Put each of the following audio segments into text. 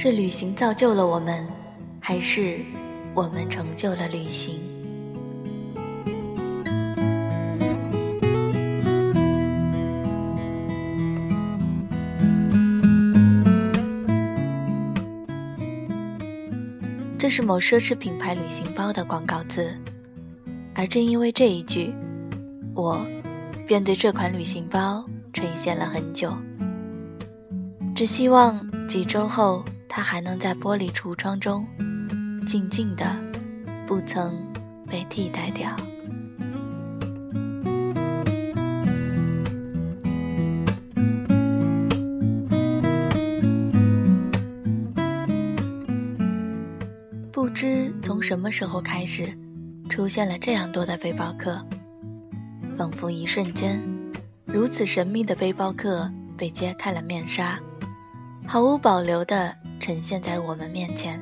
是旅行造就了我们，还是我们成就了旅行？这是某奢侈品牌旅行包的广告词，而正因为这一句，我便对这款旅行包垂涎了很久。只希望几周后，它还能在玻璃橱窗中静静的，不曾被替代掉。不知从什么时候开始，出现了这样多的背包客，仿佛一瞬间，如此神秘的背包客被揭开了面纱，毫无保留的呈现在我们面前。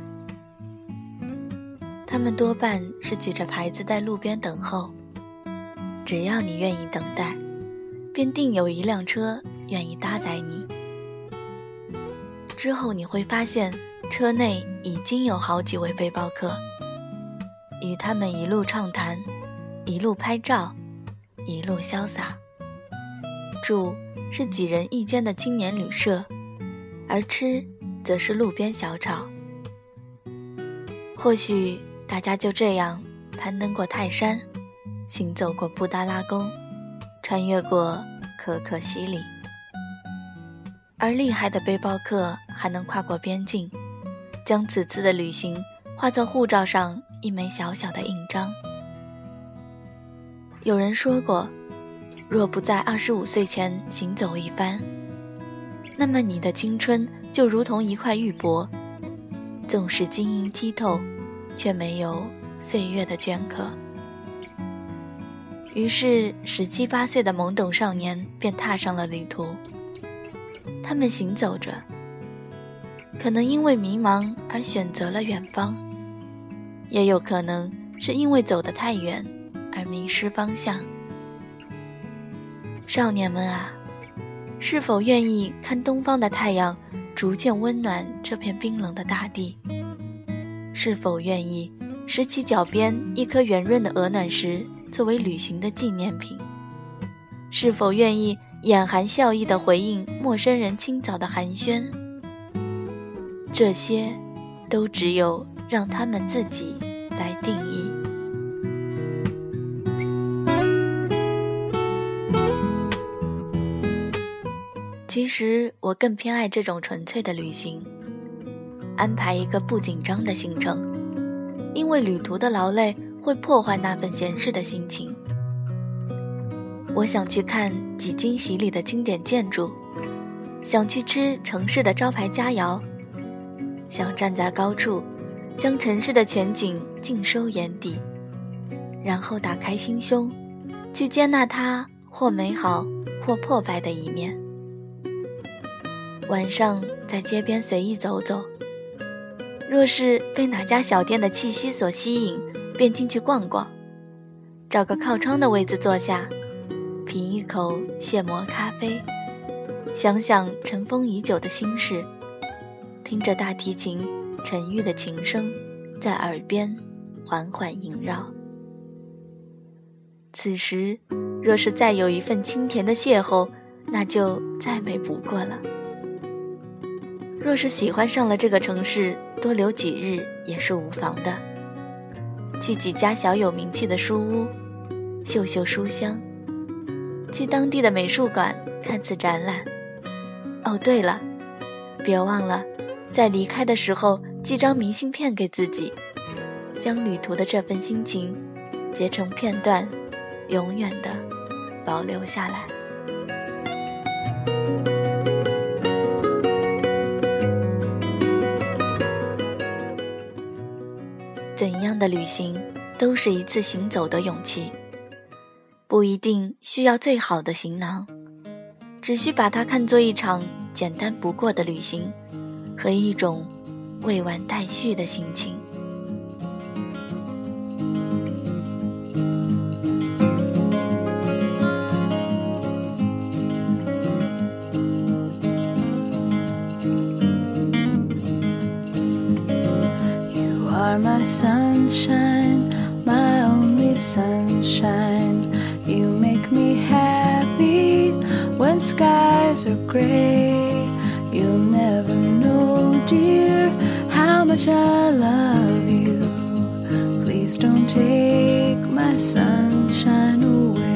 他们多半是举着牌子在路边等候，只要你愿意等待，便定有一辆车愿意搭载你。之后你会发现。车内已经有好几位背包客，与他们一路畅谈，一路拍照，一路潇洒。住是几人一间的青年旅社，而吃则是路边小炒。或许大家就这样攀登过泰山，行走过布达拉宫，穿越过可可西里，而厉害的背包客还能跨过边境。将此次的旅行化作护照上一枚小小的印章。有人说过，若不在二十五岁前行走一番，那么你的青春就如同一块玉帛，纵使晶莹剔透，却没有岁月的镌刻。于是，十七八岁的懵懂少年便踏上了旅途。他们行走着。可能因为迷茫而选择了远方，也有可能是因为走得太远而迷失方向。少年们啊，是否愿意看东方的太阳逐渐温暖这片冰冷的大地？是否愿意拾起脚边一颗圆润的鹅卵石作为旅行的纪念品？是否愿意眼含笑意地回应陌生人清早的寒暄？这些，都只有让他们自己来定义。其实，我更偏爱这种纯粹的旅行，安排一个不紧张的行程，因为旅途的劳累会破坏那份闲适的心情。我想去看几经洗礼的经典建筑，想去吃城市的招牌佳肴。想站在高处，将城市的全景尽收眼底，然后打开心胸，去接纳它或美好或破败的一面。晚上在街边随意走走，若是被哪家小店的气息所吸引，便进去逛逛，找个靠窗的位子坐下，品一口现磨咖啡，想想尘封已久的心事。听着大提琴沉郁的琴声，在耳边缓缓萦绕。此时，若是再有一份清甜的邂逅，那就再美不过了。若是喜欢上了这个城市，多留几日也是无妨的。去几家小有名气的书屋，嗅嗅书香；去当地的美术馆看次展览。哦，对了，别忘了。在离开的时候，寄张明信片给自己，将旅途的这份心情截成片段，永远的保留下来。的旅行，都是一次行走的勇气。不一定需要最好的行囊，只需把它看作一场简单不过的旅行。和一种未完待续的心情。Sunshine, my only sunshine. You make me happy when skies are gray. You'll never know, dear, how much I love you. Please don't take my sunshine away.